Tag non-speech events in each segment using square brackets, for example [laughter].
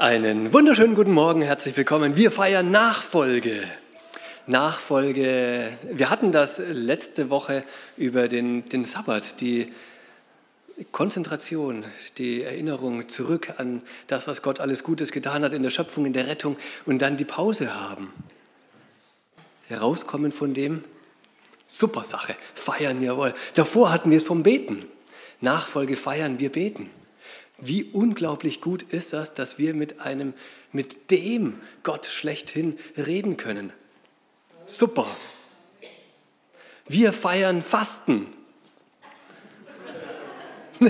Einen wunderschönen guten Morgen, herzlich willkommen. Wir feiern Nachfolge. Nachfolge. Wir hatten das letzte Woche über den, den Sabbat, die Konzentration, die Erinnerung zurück an das, was Gott alles Gutes getan hat in der Schöpfung, in der Rettung und dann die Pause haben. Herauskommen von dem, super Sache, feiern, jawohl. Davor hatten wir es vom Beten. Nachfolge feiern, wir beten. Wie unglaublich gut ist das, dass wir mit einem, mit dem Gott schlechthin reden können. Super. Wir feiern Fasten. [laughs]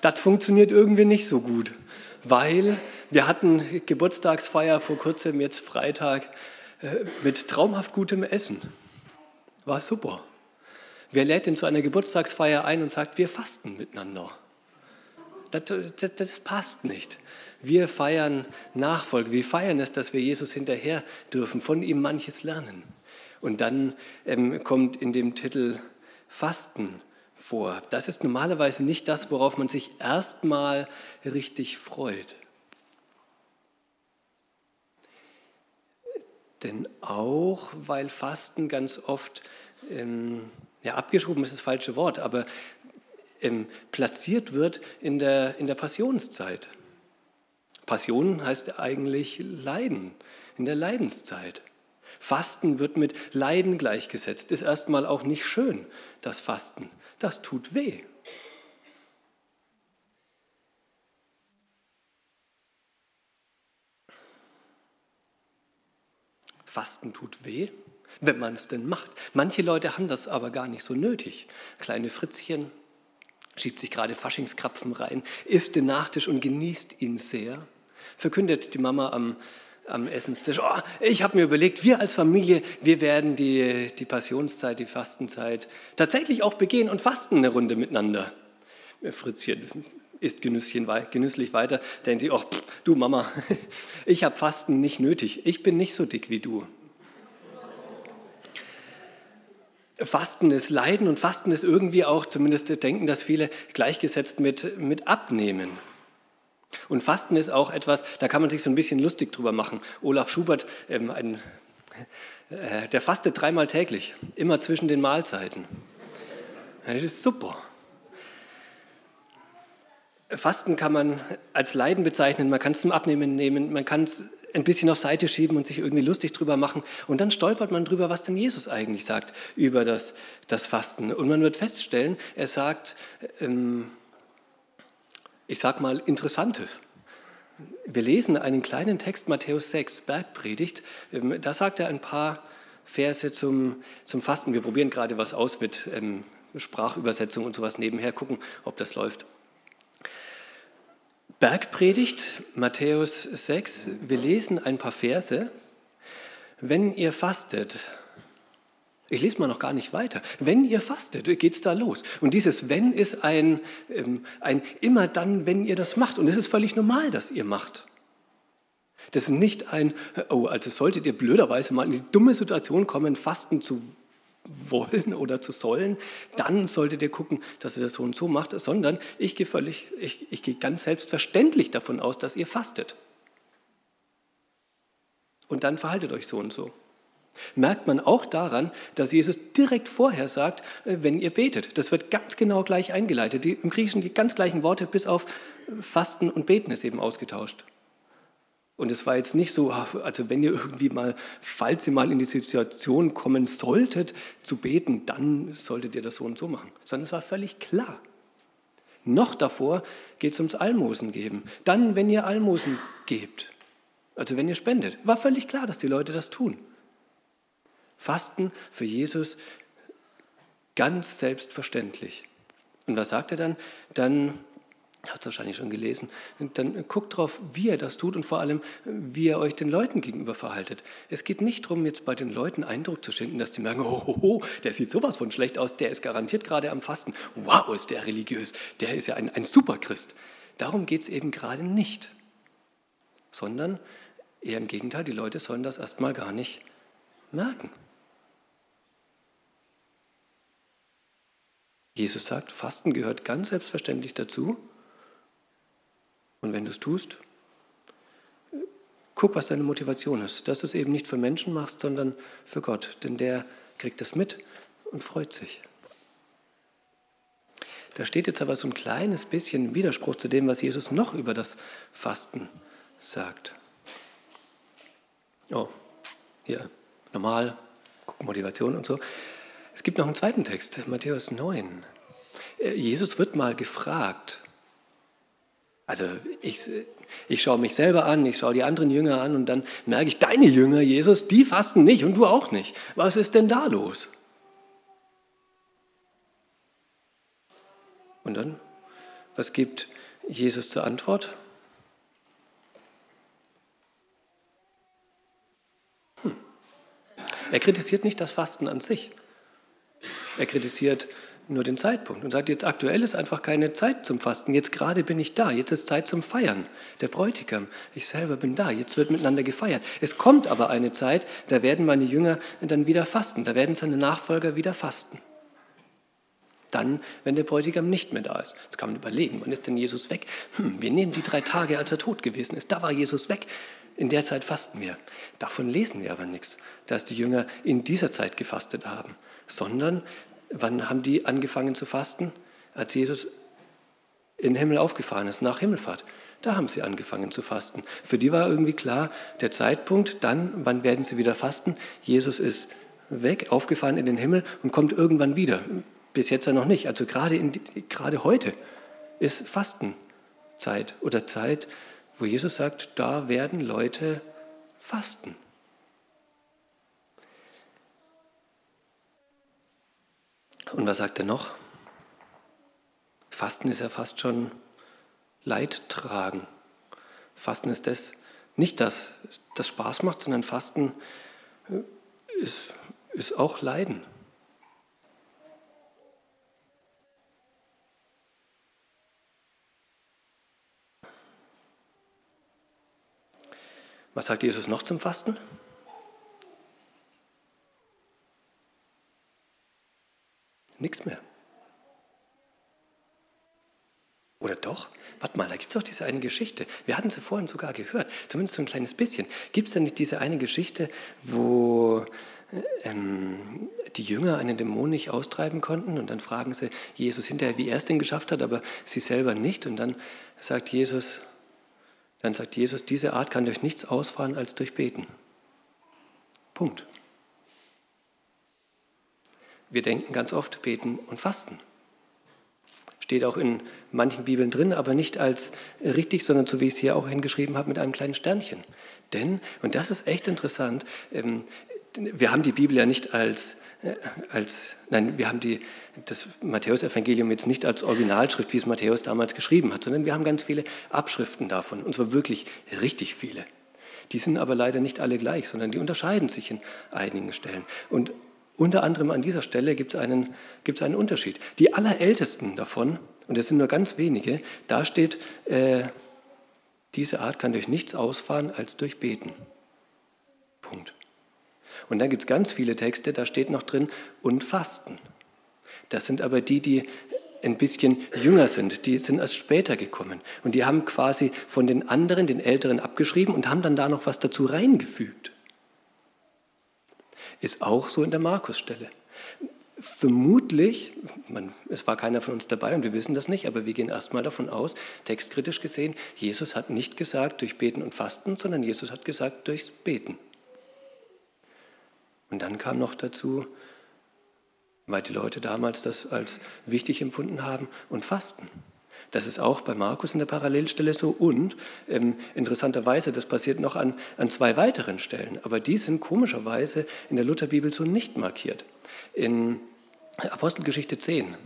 das funktioniert irgendwie nicht so gut, weil wir hatten Geburtstagsfeier vor kurzem, jetzt Freitag, äh, mit traumhaft gutem Essen. War super. Wer lädt denn zu einer Geburtstagsfeier ein und sagt, wir fasten miteinander? Das, das, das passt nicht. Wir feiern Nachfolge. Wir feiern es, dass wir Jesus hinterher dürfen, von ihm manches lernen. Und dann ähm, kommt in dem Titel Fasten vor. Das ist normalerweise nicht das, worauf man sich erstmal richtig freut. Denn auch, weil Fasten ganz oft, ähm, ja, abgeschoben ist das falsche Wort, aber ähm, platziert wird in der, in der Passionszeit. Passion heißt eigentlich Leiden, in der Leidenszeit. Fasten wird mit Leiden gleichgesetzt. Ist erstmal auch nicht schön, das Fasten. Das tut weh. Fasten tut weh, wenn man es denn macht. Manche Leute haben das aber gar nicht so nötig. Kleine Fritzchen, schiebt sich gerade Faschingskrapfen rein, isst den Nachtisch und genießt ihn sehr. Verkündet die Mama am, am Essenstisch, oh, ich habe mir überlegt, wir als Familie, wir werden die, die Passionszeit, die Fastenzeit tatsächlich auch begehen und fasten eine Runde miteinander. Fritzchen isst genüsslich weiter, denkt sie, oh, du Mama, [laughs] ich habe Fasten nicht nötig, ich bin nicht so dick wie du. Fasten ist Leiden und Fasten ist irgendwie auch, zumindest denken das viele, gleichgesetzt mit, mit Abnehmen. Und Fasten ist auch etwas, da kann man sich so ein bisschen lustig drüber machen. Olaf Schubert, ähm, ein, äh, der fastet dreimal täglich, immer zwischen den Mahlzeiten. Das ist super. Fasten kann man als Leiden bezeichnen, man kann es zum Abnehmen nehmen, man kann es ein bisschen auf Seite schieben und sich irgendwie lustig drüber machen. Und dann stolpert man drüber, was denn Jesus eigentlich sagt über das, das Fasten. Und man wird feststellen, er sagt, ähm, ich sag mal, Interessantes. Wir lesen einen kleinen Text, Matthäus 6, Bergpredigt. Ähm, da sagt er ein paar Verse zum, zum Fasten. Wir probieren gerade was aus mit ähm, Sprachübersetzung und sowas nebenher, gucken, ob das läuft. Bergpredigt, Matthäus 6, wir lesen ein paar Verse. Wenn ihr fastet, ich lese mal noch gar nicht weiter. Wenn ihr fastet, geht es da los. Und dieses Wenn ist ein, ähm, ein immer dann, wenn ihr das macht. Und es ist völlig normal, dass ihr macht. Das ist nicht ein, oh, also solltet ihr blöderweise mal in die dumme Situation kommen, Fasten zu wollen oder zu sollen, dann solltet ihr gucken, dass ihr das so und so macht, sondern ich gehe völlig, ich, ich gehe ganz selbstverständlich davon aus, dass ihr fastet. Und dann verhaltet euch so und so. Merkt man auch daran, dass Jesus direkt vorher sagt, äh, wenn ihr betet. Das wird ganz genau gleich eingeleitet. Die, Im Griechischen die ganz gleichen Worte, bis auf Fasten und Beten ist eben ausgetauscht. Und es war jetzt nicht so, also wenn ihr irgendwie mal, falls ihr mal in die Situation kommen solltet, zu beten, dann solltet ihr das so und so machen. Sondern es war völlig klar. Noch davor geht es ums Almosen geben. Dann, wenn ihr Almosen gebt, also wenn ihr spendet, war völlig klar, dass die Leute das tun. Fasten für Jesus ganz selbstverständlich. Und was sagt er dann? Dann hat es wahrscheinlich schon gelesen, dann guckt drauf, wie er das tut und vor allem, wie er euch den Leuten gegenüber verhaltet. Es geht nicht darum, jetzt bei den Leuten Eindruck zu schinden, dass die merken, oh, oh, oh, der sieht sowas von schlecht aus, der ist garantiert gerade am Fasten. Wow, ist der religiös, der ist ja ein, ein Superchrist. Darum geht es eben gerade nicht, sondern eher im Gegenteil, die Leute sollen das erstmal gar nicht merken. Jesus sagt, Fasten gehört ganz selbstverständlich dazu. Und wenn du es tust, guck, was deine Motivation ist. Dass du es eben nicht für Menschen machst, sondern für Gott. Denn der kriegt das mit und freut sich. Da steht jetzt aber so ein kleines bisschen Widerspruch zu dem, was Jesus noch über das Fasten sagt. Oh, hier, normal, Motivation und so. Es gibt noch einen zweiten Text, Matthäus 9. Äh, Jesus wird mal gefragt. Also ich, ich schaue mich selber an, ich schaue die anderen Jünger an und dann merke ich, deine Jünger, Jesus, die fasten nicht und du auch nicht. Was ist denn da los? Und dann, was gibt Jesus zur Antwort? Hm. Er kritisiert nicht das Fasten an sich. Er kritisiert nur den Zeitpunkt und sagt, jetzt aktuell ist einfach keine Zeit zum Fasten. Jetzt gerade bin ich da. Jetzt ist Zeit zum Feiern. Der Bräutigam, ich selber bin da. Jetzt wird miteinander gefeiert. Es kommt aber eine Zeit, da werden meine Jünger dann wieder fasten. Da werden seine Nachfolger wieder fasten. Dann, wenn der Bräutigam nicht mehr da ist. Jetzt kann man überlegen, wann ist denn Jesus weg? Hm, wir nehmen die drei Tage, als er tot gewesen ist. Da war Jesus weg. In der Zeit fasten wir. Davon lesen wir aber nichts, dass die Jünger in dieser Zeit gefastet haben, sondern wann haben die angefangen zu fasten? Als Jesus in den Himmel aufgefahren ist, nach Himmelfahrt. Da haben sie angefangen zu fasten. Für die war irgendwie klar, der Zeitpunkt, dann, wann werden sie wieder fasten? Jesus ist weg, aufgefahren in den Himmel und kommt irgendwann wieder. Bis jetzt ja noch nicht. Also gerade, in, gerade heute ist Fastenzeit oder Zeit, wo Jesus sagt, da werden Leute fasten. Und was sagt er noch? Fasten ist ja fast schon Leid tragen. Fasten ist das, nicht das, das Spaß macht, sondern Fasten ist, ist auch Leiden. Was sagt Jesus noch zum Fasten? Nichts mehr. Oder doch? Warte mal, da gibt es doch diese eine Geschichte. Wir hatten sie vorhin sogar gehört, zumindest so ein kleines bisschen. Gibt es denn nicht diese eine Geschichte, wo ähm, die Jünger einen Dämon nicht austreiben konnten und dann fragen sie Jesus hinterher, wie er es denn geschafft hat, aber sie selber nicht. Und dann sagt Jesus, dann sagt Jesus, diese Art kann durch nichts ausfahren als durch Beten. Punkt. Wir denken ganz oft beten und fasten. Steht auch in manchen Bibeln drin, aber nicht als richtig, sondern so wie ich es hier auch hingeschrieben habe, mit einem kleinen Sternchen. Denn, und das ist echt interessant, ähm, wir haben die Bibel ja nicht als, äh, als nein, wir haben die, das Matthäusevangelium jetzt nicht als Originalschrift, wie es Matthäus damals geschrieben hat, sondern wir haben ganz viele Abschriften davon, und zwar wirklich richtig viele. Die sind aber leider nicht alle gleich, sondern die unterscheiden sich in einigen Stellen. Und unter anderem an dieser Stelle gibt es einen, gibt's einen Unterschied. Die allerältesten davon, und das sind nur ganz wenige, da steht, äh, diese Art kann durch nichts ausfahren als durch Beten. Punkt. Und dann gibt es ganz viele Texte, da steht noch drin, und Fasten. Das sind aber die, die ein bisschen jünger sind, die sind erst später gekommen. Und die haben quasi von den anderen, den Älteren, abgeschrieben und haben dann da noch was dazu reingefügt. Ist auch so in der Markusstelle. Vermutlich, man, es war keiner von uns dabei und wir wissen das nicht, aber wir gehen erstmal davon aus, textkritisch gesehen, Jesus hat nicht gesagt durch Beten und Fasten, sondern Jesus hat gesagt durchs Beten. Und dann kam noch dazu, weil die Leute damals das als wichtig empfunden haben, und Fasten. Das ist auch bei Markus in der Parallelstelle so und ähm, interessanterweise, das passiert noch an, an zwei weiteren Stellen, aber die sind komischerweise in der Lutherbibel so nicht markiert. In Apostelgeschichte 10,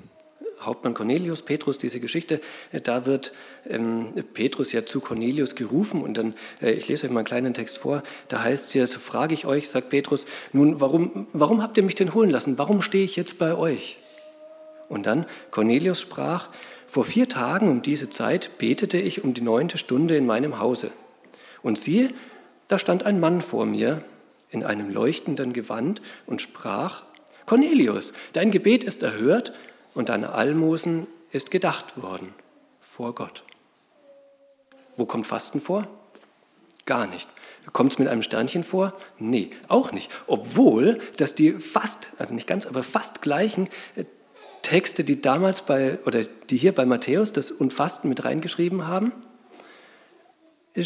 Hauptmann Cornelius, Petrus, diese Geschichte, äh, da wird ähm, Petrus ja zu Cornelius gerufen und dann, äh, ich lese euch mal einen kleinen Text vor, da heißt es ja, so frage ich euch, sagt Petrus, nun, warum, warum habt ihr mich denn holen lassen? Warum stehe ich jetzt bei euch? Und dann, Cornelius sprach, vor vier Tagen um diese Zeit betete ich um die neunte Stunde in meinem Hause. Und siehe, da stand ein Mann vor mir in einem leuchtenden Gewand und sprach, Cornelius, dein Gebet ist erhört und deine Almosen ist gedacht worden vor Gott. Wo kommt Fasten vor? Gar nicht. Kommt es mit einem Sternchen vor? Nee, auch nicht. Obwohl, dass die fast, also nicht ganz, aber fast gleichen äh, Texte, die damals bei, oder die hier bei Matthäus das und Fasten mit reingeschrieben haben, äh,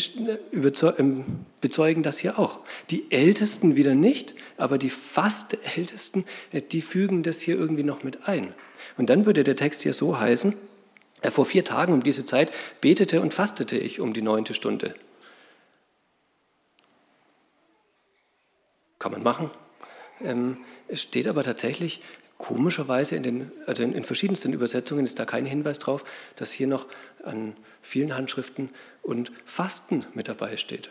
ähm, bezeugen das hier auch. Die Ältesten wieder nicht, aber die fast Ältesten, äh, die fügen das hier irgendwie noch mit ein. Und dann würde der Text hier so heißen, vor vier Tagen um diese Zeit betete und fastete ich um die neunte Stunde. Kann man machen. Ähm, es steht aber tatsächlich komischerweise in den, also in, verschiedensten Übersetzungen ist da kein Hinweis drauf, dass hier noch an vielen Handschriften und Fasten mit dabei steht.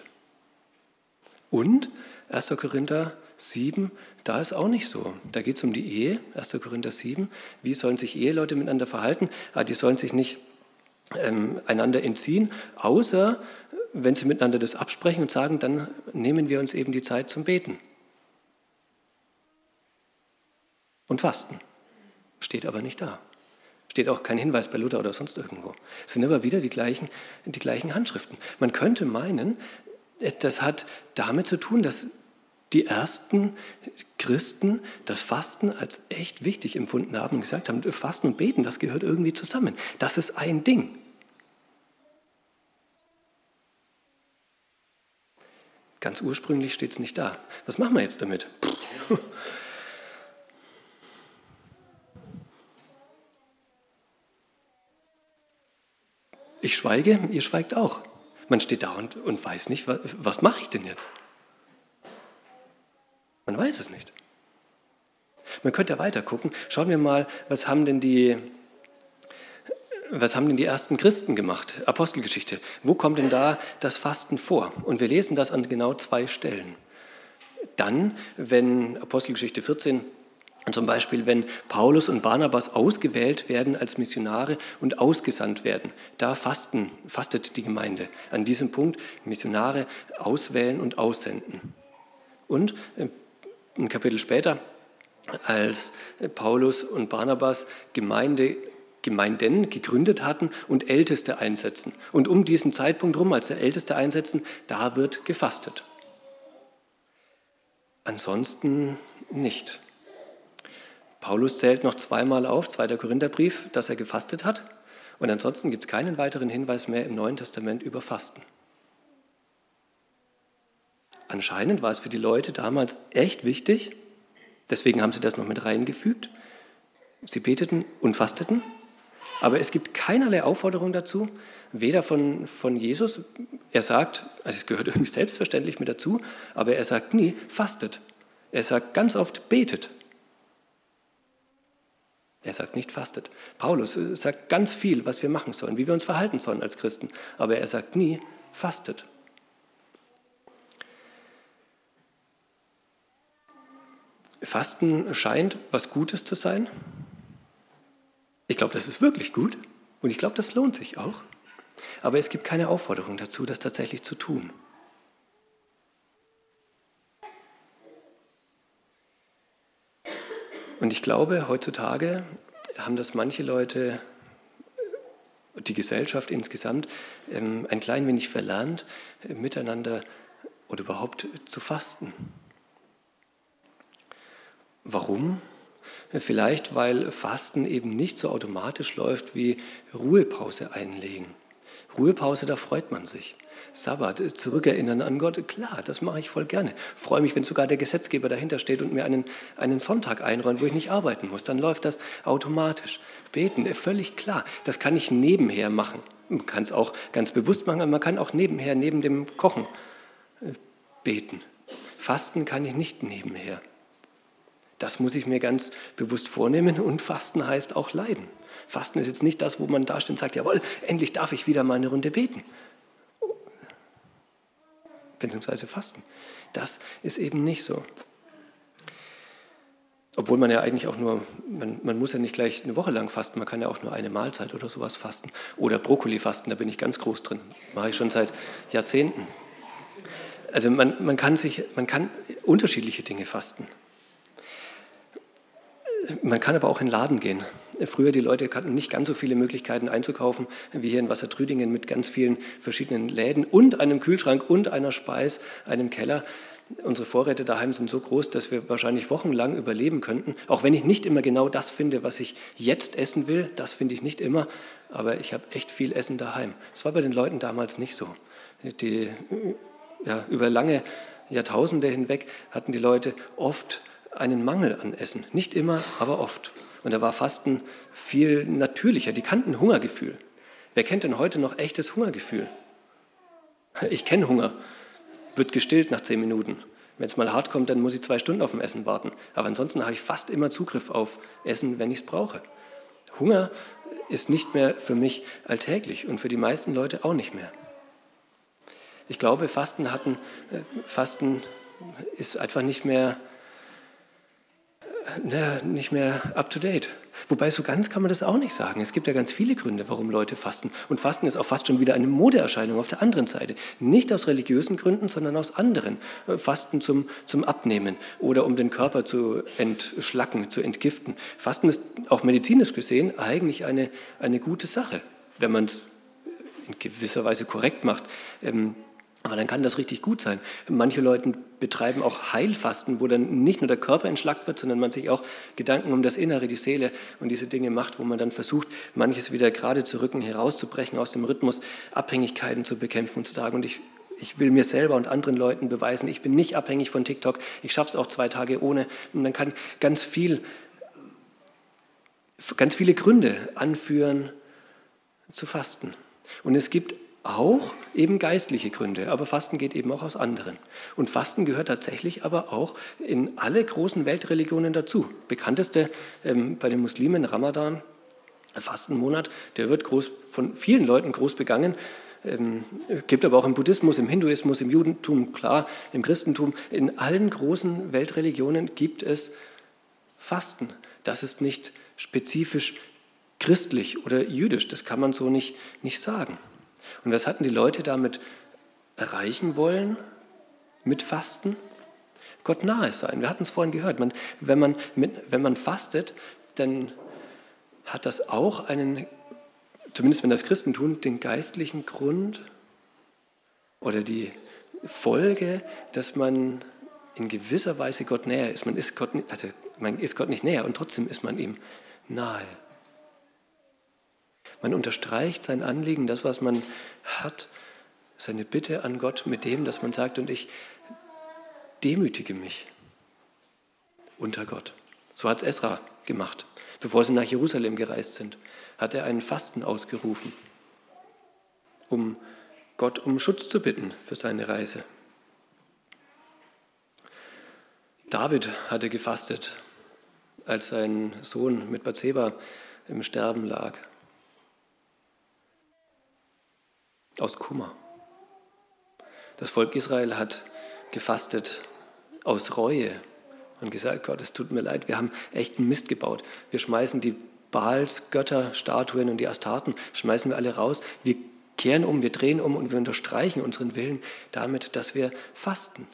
Und 1. Korinther 7, da ist auch nicht so. Da geht es um die Ehe, 1. Korinther 7. Wie sollen sich Eheleute miteinander verhalten? Ah, die sollen sich nicht ähm, einander entziehen, außer wenn sie miteinander das absprechen und sagen, dann nehmen wir uns eben die Zeit zum Beten. Und Fasten. Steht aber nicht da. Steht auch kein Hinweis bei Luther oder sonst irgendwo. Es sind aber wieder die gleichen, die gleichen Handschriften. Man könnte meinen, das hat damit zu tun, dass die ersten Christen das Fasten als echt wichtig empfunden haben und gesagt haben, Fasten und Beten, das gehört irgendwie zusammen. Das ist ein Ding. Ganz ursprünglich steht es nicht da. Was machen wir jetzt damit? Ich schweige, ihr schweigt auch. Man steht da und, und weiß nicht, was, was mache ich denn jetzt? Man weiß es nicht. Man könnte weiter gucken. Schauen wir mal, was haben denn die, was haben denn die ersten Christen gemacht? Apostelgeschichte. Wo kommt denn da das Fasten vor? Und wir lesen das an genau zwei Stellen. Dann, wenn Apostelgeschichte 14 zum Beispiel, wenn Paulus und Barnabas ausgewählt werden als Missionare und ausgesandt werden, da fasten, fastet die Gemeinde. An diesem Punkt Missionare auswählen und aussenden. Und äh, ein Kapitel später, als Paulus und Barnabas Gemeinde, Gemeinden gegründet hatten und Älteste einsetzen. Und um diesen Zeitpunkt rum, als der Älteste einsetzen, da wird gefastet. Ansonsten nicht. Paulus zählt noch zweimal auf, 2. Korintherbrief, dass er gefastet hat. Und ansonsten gibt es keinen weiteren Hinweis mehr im Neuen Testament über Fasten. Anscheinend war es für die Leute damals echt wichtig, deswegen haben sie das noch mit reingefügt. Sie beteten und fasteten, aber es gibt keinerlei Aufforderung dazu, weder von, von Jesus, er sagt, also es gehört [laughs] irgendwie selbstverständlich mit dazu, aber er sagt nie, fastet. Er sagt ganz oft, betet. Er sagt nicht fastet. Paulus sagt ganz viel, was wir machen sollen, wie wir uns verhalten sollen als Christen. Aber er sagt nie fastet. Fasten scheint was Gutes zu sein. Ich glaube, das ist wirklich gut und ich glaube, das lohnt sich auch. Aber es gibt keine Aufforderung dazu, das tatsächlich zu tun. Und ich glaube, heutzutage haben das manche Leute, die Gesellschaft insgesamt, ähm, ein klein wenig verlernt, miteinander oder überhaupt zu fasten. Warum? Vielleicht, weil Fasten eben nicht so automatisch läuft wie Ruhepause einlegen. Ruhepause, da freut man sich. Sabbat, zurückerinnern an Gott, klar, das mache ich voll gerne. Freue mich, wenn sogar der Gesetzgeber dahinter steht und mir einen, einen Sonntag einräumt, wo ich nicht arbeiten muss. Dann läuft das automatisch. Beten, äh, völlig klar. Das kann ich nebenher machen. Man kann es auch ganz bewusst machen, aber man kann auch nebenher, neben dem Kochen äh, beten. Fasten kann ich nicht nebenher. Das muss ich mir ganz bewusst vornehmen und Fasten heißt auch leiden. Fasten ist jetzt nicht das, wo man da steht und sagt, jawohl, endlich darf ich wieder mal eine Runde beten beziehungsweise Fasten. Das ist eben nicht so. Obwohl man ja eigentlich auch nur, man, man, muss ja nicht gleich eine Woche lang fasten, man kann ja auch nur eine Mahlzeit oder sowas fasten. Oder Brokkoli fasten, da bin ich ganz groß drin. Mache ich schon seit Jahrzehnten. Also man, man, kann sich, man kann unterschiedliche Dinge fasten. Man kann aber auch in den Laden gehen. Früher die Leute hatten nicht ganz so viele Möglichkeiten einzukaufen wie hier in Wassertrüdingen mit ganz vielen verschiedenen Läden und einem Kühlschrank und einer Speis, einem Keller. Unsere Vorräte daheim sind so groß, dass wir wahrscheinlich wochenlang überleben könnten. Auch wenn ich nicht immer genau das finde, was ich jetzt essen will, das finde ich nicht immer, aber ich habe echt viel Essen daheim. Das war bei den Leuten damals nicht so. Die, ja, über lange Jahrtausende hinweg hatten die Leute oft einen Mangel an Essen. Nicht immer, aber oft. Und da war Fasten viel natürlicher. Die kannten Hungergefühl. Wer kennt denn heute noch echtes Hungergefühl? Ich kenne Hunger. Wird gestillt nach zehn Minuten. Wenn es mal hart kommt, dann muss ich zwei Stunden auf dem Essen warten. Aber ansonsten habe ich fast immer Zugriff auf Essen, wenn ich es brauche. Hunger ist nicht mehr für mich alltäglich und für die meisten Leute auch nicht mehr. Ich glaube, Fasten, hatten, äh, Fasten ist einfach nicht mehr na, nicht mehr up-to-date. Wobei so ganz kann man das auch nicht sagen. Es gibt ja ganz viele Gründe, warum Leute fasten. Und Fasten ist auch fast schon wieder eine Modeerscheinung auf der anderen Seite. Nicht aus religiösen Gründen, sondern aus anderen. Äh, Fasten zum, zum Abnehmen oder um den Körper zu entschlacken, zu entgiften. Fasten ist auch medizinisch gesehen eigentlich eine, eine gute Sache, wenn man es in gewisser Weise korrekt macht. Ähm, aber dann kann das richtig gut sein. Manche Leute betreiben auch Heilfasten, wo dann nicht nur der Körper entschlackt wird, sondern man sich auch Gedanken um das Innere, die Seele und diese Dinge macht, wo man dann versucht, manches wieder gerade zu rücken, herauszubrechen aus dem Rhythmus, Abhängigkeiten zu bekämpfen und zu sagen, und ich, ich will mir selber und anderen Leuten beweisen, ich bin nicht abhängig von TikTok, ich schaffe es auch zwei Tage ohne. Und man kann ganz viel, ganz viele Gründe anführen zu fasten. Und es gibt auch eben geistliche Gründe, aber Fasten geht eben auch aus anderen. Und Fasten gehört tatsächlich aber auch in alle großen Weltreligionen dazu. Bekannteste ähm, bei den Muslimen Ramadan, Fastenmonat, der wird groß, von vielen Leuten groß begangen. Ähm, gibt aber auch im Buddhismus, im Hinduismus, im Judentum, klar, im Christentum, in allen großen Weltreligionen gibt es Fasten. Das ist nicht spezifisch christlich oder jüdisch, das kann man so nicht, nicht sagen. Und was hatten die Leute damit erreichen wollen mit Fasten? Gott nahe sein. Wir hatten es vorhin gehört. Man, wenn, man, wenn man fastet, dann hat das auch einen, zumindest wenn das Christen tun, den geistlichen Grund oder die Folge, dass man in gewisser Weise Gott näher ist. Man ist Gott, also man ist Gott nicht näher und trotzdem ist man ihm nahe. Man unterstreicht sein Anliegen, das, was man hat, seine Bitte an Gott mit dem, dass man sagt, und ich demütige mich unter Gott. So hat es Esra gemacht. Bevor sie nach Jerusalem gereist sind, hat er einen Fasten ausgerufen, um Gott um Schutz zu bitten für seine Reise. David hatte gefastet, als sein Sohn mit Bathseba im Sterben lag. Aus Kummer. Das Volk Israel hat gefastet aus Reue und gesagt, Gott, es tut mir leid, wir haben echt Mist gebaut. Wir schmeißen die Baals, Götter, Statuen und die Astarten, schmeißen wir alle raus. Wir kehren um, wir drehen um und wir unterstreichen unseren Willen damit, dass wir fasten.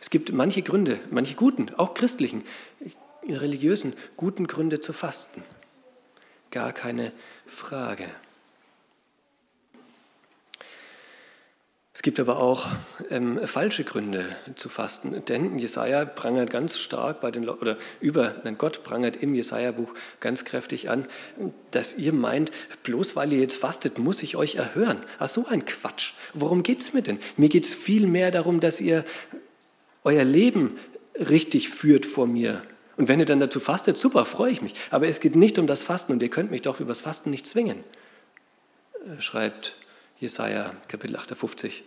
Es gibt manche Gründe, manche guten, auch christlichen, religiösen, guten Gründe zu fasten. Gar keine Frage. Es gibt aber auch ähm, falsche Gründe zu fasten, denn Jesaja prangert ganz stark bei den oder über nein, Gott prangert im Jesaja-Buch ganz kräftig an, dass ihr meint, bloß weil ihr jetzt fastet, muss ich euch erhören. Ach so ein Quatsch. Worum geht es mir denn? Mir geht es viel mehr darum, dass ihr euer Leben richtig führt vor mir. Und wenn ihr dann dazu fastet, super, freue ich mich. Aber es geht nicht um das Fasten und ihr könnt mich doch übers Fasten nicht zwingen, äh, schreibt Jesaja Kapitel 58.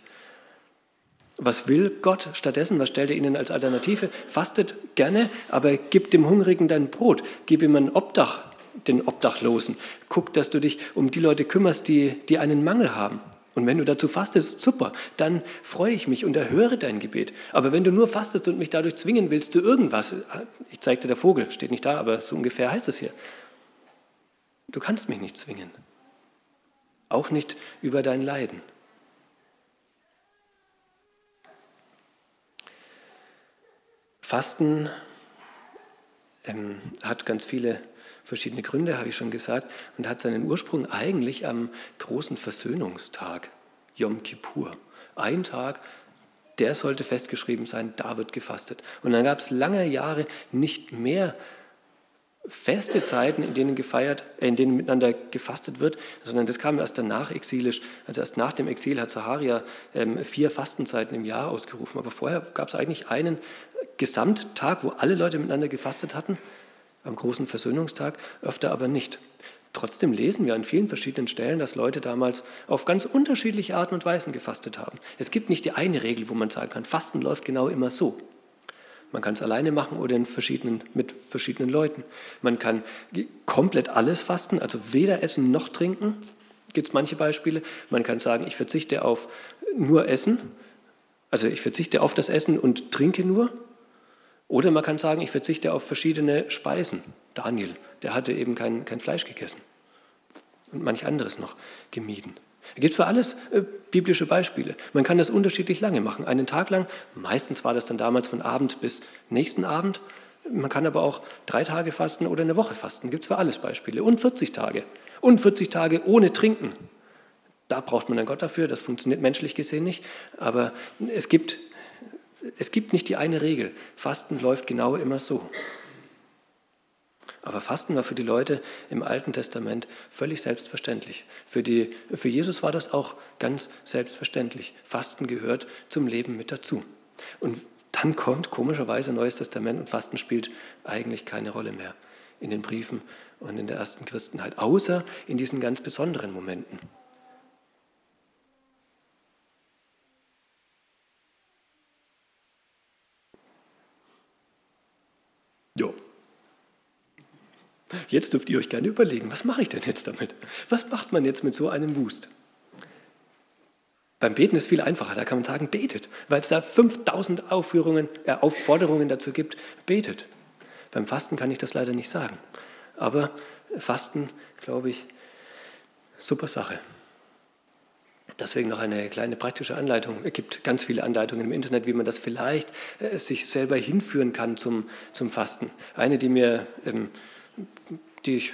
Was will Gott stattdessen? Was stellt er ihnen als Alternative? Fastet gerne, aber gib dem Hungrigen dein Brot. Gib ihm ein Obdach, den Obdachlosen. Guck, dass du dich um die Leute kümmerst, die, die einen Mangel haben. Und wenn du dazu fastest, super, dann freue ich mich und erhöre dein Gebet. Aber wenn du nur fastest und mich dadurch zwingen willst zu irgendwas, ich zeigte der Vogel, steht nicht da, aber so ungefähr heißt es hier. Du kannst mich nicht zwingen auch nicht über dein Leiden. Fasten ähm, hat ganz viele verschiedene Gründe, habe ich schon gesagt, und hat seinen Ursprung eigentlich am großen Versöhnungstag, Yom Kippur. Ein Tag, der sollte festgeschrieben sein, da wird gefastet. Und dann gab es lange Jahre nicht mehr feste Zeiten, in denen, gefeiert, äh, in denen miteinander gefastet wird, sondern das kam erst danach exilisch. Also erst nach dem Exil hat Zacharia ähm, vier Fastenzeiten im Jahr ausgerufen. Aber vorher gab es eigentlich einen Gesamttag, wo alle Leute miteinander gefastet hatten, am großen Versöhnungstag, öfter aber nicht. Trotzdem lesen wir an vielen verschiedenen Stellen, dass Leute damals auf ganz unterschiedliche Arten und Weisen gefastet haben. Es gibt nicht die eine Regel, wo man sagen kann, Fasten läuft genau immer so. Man kann es alleine machen oder in verschiedenen, mit verschiedenen Leuten. Man kann komplett alles fasten, also weder essen noch trinken. Gibt es manche Beispiele. Man kann sagen, ich verzichte auf nur Essen, also ich verzichte auf das Essen und trinke nur. Oder man kann sagen, ich verzichte auf verschiedene Speisen. Daniel, der hatte eben kein, kein Fleisch gegessen und manch anderes noch gemieden. Es gibt für alles äh, biblische Beispiele. Man kann das unterschiedlich lange machen. Einen Tag lang, meistens war das dann damals von Abend bis nächsten Abend. Man kann aber auch drei Tage fasten oder eine Woche fasten. Gibt es für alles Beispiele. Und 40 Tage. Und 40 Tage ohne Trinken. Da braucht man einen Gott dafür. Das funktioniert menschlich gesehen nicht. Aber es gibt, es gibt nicht die eine Regel. Fasten läuft genau immer so. Aber Fasten war für die Leute im Alten Testament völlig selbstverständlich. Für, die, für Jesus war das auch ganz selbstverständlich. Fasten gehört zum Leben mit dazu. Und dann kommt komischerweise Neues Testament und Fasten spielt eigentlich keine Rolle mehr in den Briefen und in der ersten Christenheit, außer in diesen ganz besonderen Momenten. Jetzt dürft ihr euch gerne überlegen, was mache ich denn jetzt damit? Was macht man jetzt mit so einem Wust? Beim Beten ist viel einfacher, da kann man sagen, betet, weil es da 5000 Aufführungen, äh, Aufforderungen dazu gibt, betet. Beim Fasten kann ich das leider nicht sagen. Aber Fasten, glaube ich, super Sache. Deswegen noch eine kleine praktische Anleitung. Es gibt ganz viele Anleitungen im Internet, wie man das vielleicht äh, sich selber hinführen kann zum, zum Fasten. Eine, die mir ähm, die ich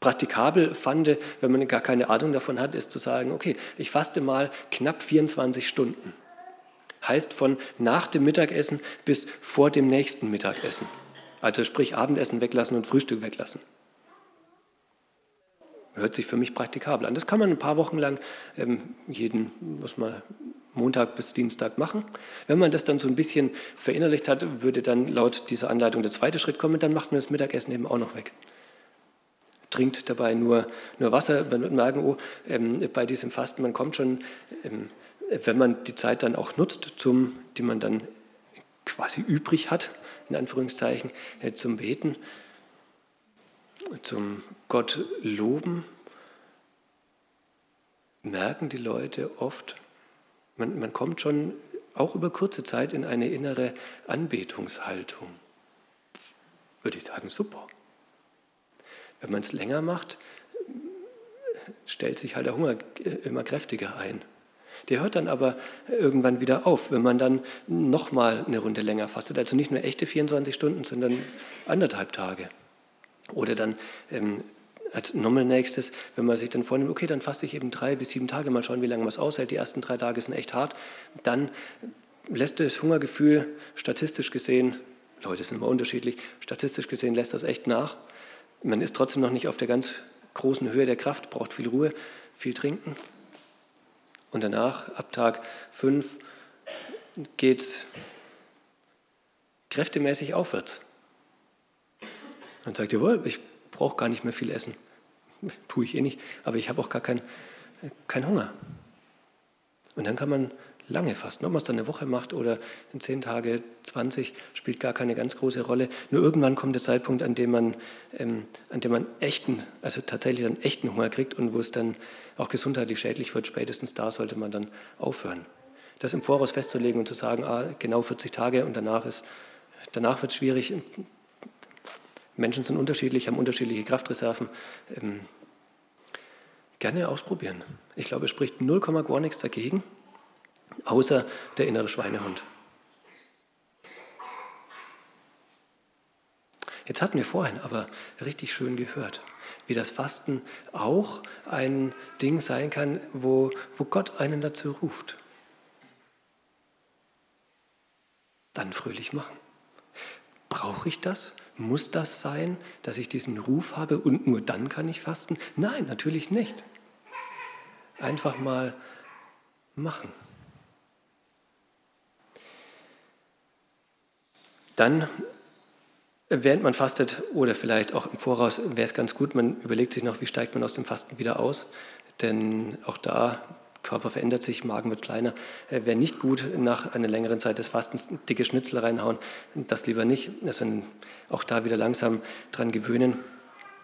praktikabel fand, wenn man gar keine Ahnung davon hat, ist zu sagen, okay, ich faste mal knapp 24 Stunden. Heißt von nach dem Mittagessen bis vor dem nächsten Mittagessen. Also sprich Abendessen weglassen und Frühstück weglassen. Hört sich für mich praktikabel an. Das kann man ein paar Wochen lang ähm, jeden, was mal Montag bis Dienstag machen. Wenn man das dann so ein bisschen verinnerlicht hat, würde dann laut dieser Anleitung der zweite Schritt kommen, dann macht man das Mittagessen eben auch noch weg. Trinkt dabei nur, nur Wasser. Man wird merken, oh, ähm, bei diesem Fasten, man kommt schon, ähm, wenn man die Zeit dann auch nutzt, zum, die man dann quasi übrig hat, in Anführungszeichen, äh, zum Beten, zum Gott loben, merken die Leute oft, man, man kommt schon auch über kurze Zeit in eine innere Anbetungshaltung. Würde ich sagen, super. Wenn man es länger macht, stellt sich halt der Hunger immer kräftiger ein. Der hört dann aber irgendwann wieder auf, wenn man dann nochmal eine Runde länger fastet. Also nicht nur echte 24 Stunden, sondern anderthalb Tage. Oder dann ähm, als nochmal nächstes, wenn man sich dann vornimmt, okay, dann faste ich eben drei bis sieben Tage, mal schauen, wie lange man es aushält. Die ersten drei Tage sind echt hart. Dann lässt das Hungergefühl statistisch gesehen, Leute sind immer unterschiedlich, statistisch gesehen lässt das echt nach. Man ist trotzdem noch nicht auf der ganz großen Höhe der Kraft, braucht viel Ruhe, viel trinken. Und danach, ab Tag fünf, geht es kräftemäßig aufwärts. Man sagt, jawohl, ich brauche gar nicht mehr viel essen. [laughs] Tue ich eh nicht, aber ich habe auch gar keinen kein Hunger. Und dann kann man lange fasten. Ob man es dann eine Woche macht oder in zehn Tage, 20, spielt gar keine ganz große Rolle. Nur irgendwann kommt der Zeitpunkt, an dem man, ähm, an dem man echten, also tatsächlich dann echten Hunger kriegt und wo es dann auch gesundheitlich schädlich wird. Spätestens da sollte man dann aufhören. Das im Voraus festzulegen und zu sagen, ah, genau 40 Tage und danach danach wird es schwierig, Menschen sind unterschiedlich, haben unterschiedliche Kraftreserven. Ähm, gerne ausprobieren. Ich glaube, es spricht 0, gar nichts dagegen, außer der innere Schweinehund. Jetzt hatten wir vorhin aber richtig schön gehört, wie das Fasten auch ein Ding sein kann, wo, wo Gott einen dazu ruft. Dann fröhlich machen. Brauche ich das? Muss das sein, dass ich diesen Ruf habe und nur dann kann ich fasten? Nein, natürlich nicht. Einfach mal machen. Dann, während man fastet oder vielleicht auch im Voraus, wäre es ganz gut, man überlegt sich noch, wie steigt man aus dem Fasten wieder aus. Denn auch da, Körper verändert sich, Magen wird kleiner. Äh, wäre nicht gut, nach einer längeren Zeit des Fastens dicke Schnitzel reinhauen. Das lieber nicht, sondern auch da wieder langsam dran gewöhnen.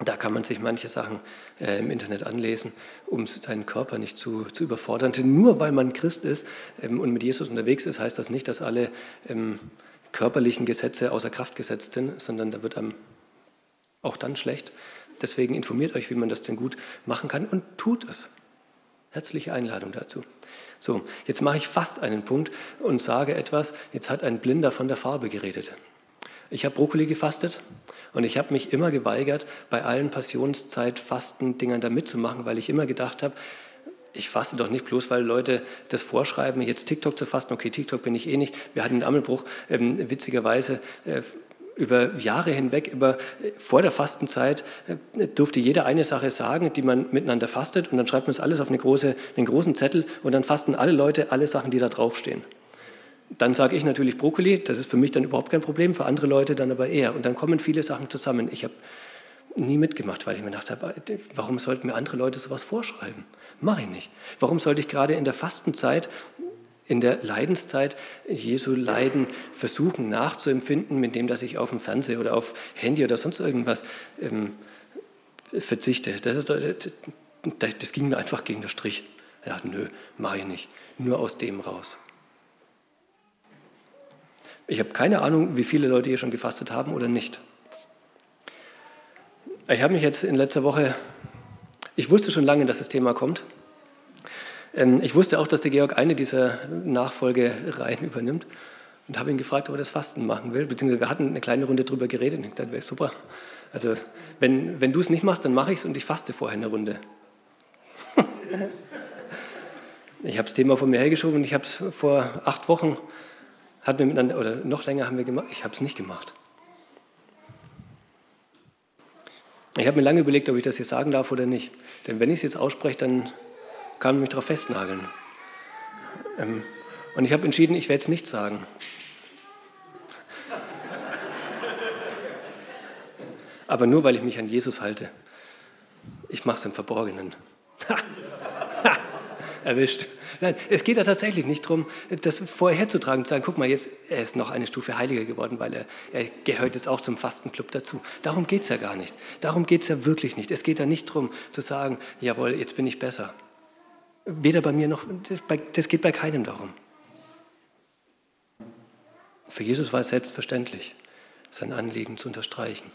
Da kann man sich manche Sachen äh, im Internet anlesen, um seinen Körper nicht zu, zu überfordern. Denn nur weil man Christ ist ähm, und mit Jesus unterwegs ist, heißt das nicht, dass alle ähm, körperlichen Gesetze außer Kraft gesetzt sind, sondern da wird einem auch dann schlecht. Deswegen informiert euch, wie man das denn gut machen kann und tut es. Herzliche Einladung dazu. So, jetzt mache ich fast einen Punkt und sage etwas. Jetzt hat ein Blinder von der Farbe geredet. Ich habe Brokkoli gefastet und ich habe mich immer geweigert, bei allen Passionszeit-Fasten-Dingern da mitzumachen, weil ich immer gedacht habe, ich faste doch nicht bloß, weil Leute das vorschreiben, jetzt TikTok zu fasten. Okay, TikTok bin ich eh nicht. Wir hatten den Ammelbruch ähm, witzigerweise äh, über Jahre hinweg, über, äh, vor der Fastenzeit, äh, durfte jeder eine Sache sagen, die man miteinander fastet und dann schreibt man es alles auf eine große, einen großen Zettel und dann fasten alle Leute alle Sachen, die da draufstehen. Dann sage ich natürlich Brokkoli, das ist für mich dann überhaupt kein Problem, für andere Leute dann aber eher. Und dann kommen viele Sachen zusammen. Ich habe nie mitgemacht, weil ich mir gedacht habe, warum sollten mir andere Leute sowas vorschreiben? Mache ich nicht. Warum sollte ich gerade in der Fastenzeit, in der Leidenszeit Jesu Leiden versuchen nachzuempfinden, mit dem, dass ich auf dem Fernseher oder auf Handy oder sonst irgendwas ähm, verzichte? Das, das, das, ging mir einfach gegen den Strich. Ich dachte, nö, mache ich nicht. Nur aus dem raus. Ich habe keine Ahnung, wie viele Leute hier schon gefastet haben oder nicht. Ich habe mich jetzt in letzter Woche, ich wusste schon lange, dass das Thema kommt. Ähm, ich wusste auch, dass der Georg eine dieser Nachfolgereihen übernimmt und habe ihn gefragt, ob er das Fasten machen will. Beziehungsweise wir hatten eine kleine Runde darüber geredet und ich gesagt, wäre super. Also wenn, wenn du es nicht machst, dann mache ich es und ich faste vorher eine Runde. [laughs] ich habe das Thema von mir hergeschoben und ich habe es vor acht Wochen, hatten wir miteinander, oder noch länger haben wir gemacht, ich habe es nicht gemacht. Ich habe mir lange überlegt, ob ich das hier sagen darf oder nicht. Denn wenn ich es jetzt ausspreche, dann kann mich darauf festnageln. Ähm, und ich habe entschieden, ich werde es nicht sagen. Aber nur, weil ich mich an Jesus halte. Ich mache es im Verborgenen. [laughs] Erwischt. Nein, es geht da tatsächlich nicht darum, das vorherzutragen, zu sagen, guck mal, jetzt, er ist noch eine Stufe heiliger geworden, weil er, er gehört jetzt auch zum Fastenclub dazu. Darum geht es ja gar nicht. Darum geht es ja wirklich nicht. Es geht da nicht darum zu sagen, jawohl, jetzt bin ich besser. Weder bei mir noch, das geht bei keinem darum. Für Jesus war es selbstverständlich, sein Anliegen zu unterstreichen.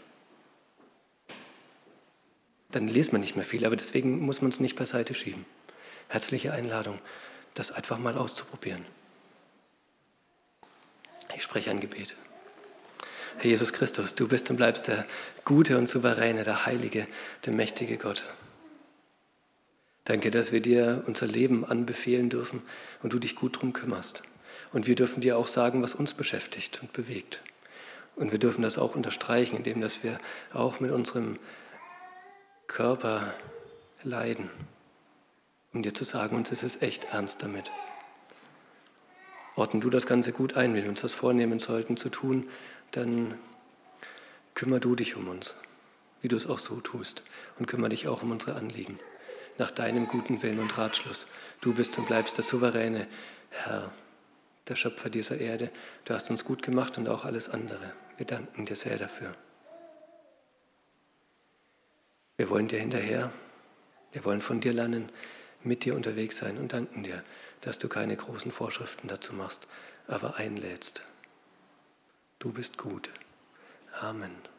Dann lest man nicht mehr viel, aber deswegen muss man es nicht beiseite schieben. Herzliche Einladung das einfach mal auszuprobieren. Ich spreche ein Gebet. Herr Jesus Christus, du bist und bleibst der gute und souveräne, der heilige, der mächtige Gott. Danke, dass wir dir unser Leben anbefehlen dürfen und du dich gut darum kümmerst. Und wir dürfen dir auch sagen, was uns beschäftigt und bewegt. Und wir dürfen das auch unterstreichen, indem dass wir auch mit unserem Körper leiden um dir zu sagen, uns ist es echt ernst damit. Ordnen du das Ganze gut ein, wenn wir uns das vornehmen sollten zu tun, dann kümmer du dich um uns, wie du es auch so tust, und kümmere dich auch um unsere Anliegen, nach deinem guten Willen und Ratschluss. Du bist und bleibst der souveräne Herr, der Schöpfer dieser Erde. Du hast uns gut gemacht und auch alles andere. Wir danken dir sehr dafür. Wir wollen dir hinterher, wir wollen von dir lernen, mit dir unterwegs sein und danken dir, dass du keine großen Vorschriften dazu machst, aber einlädst. Du bist gut. Amen.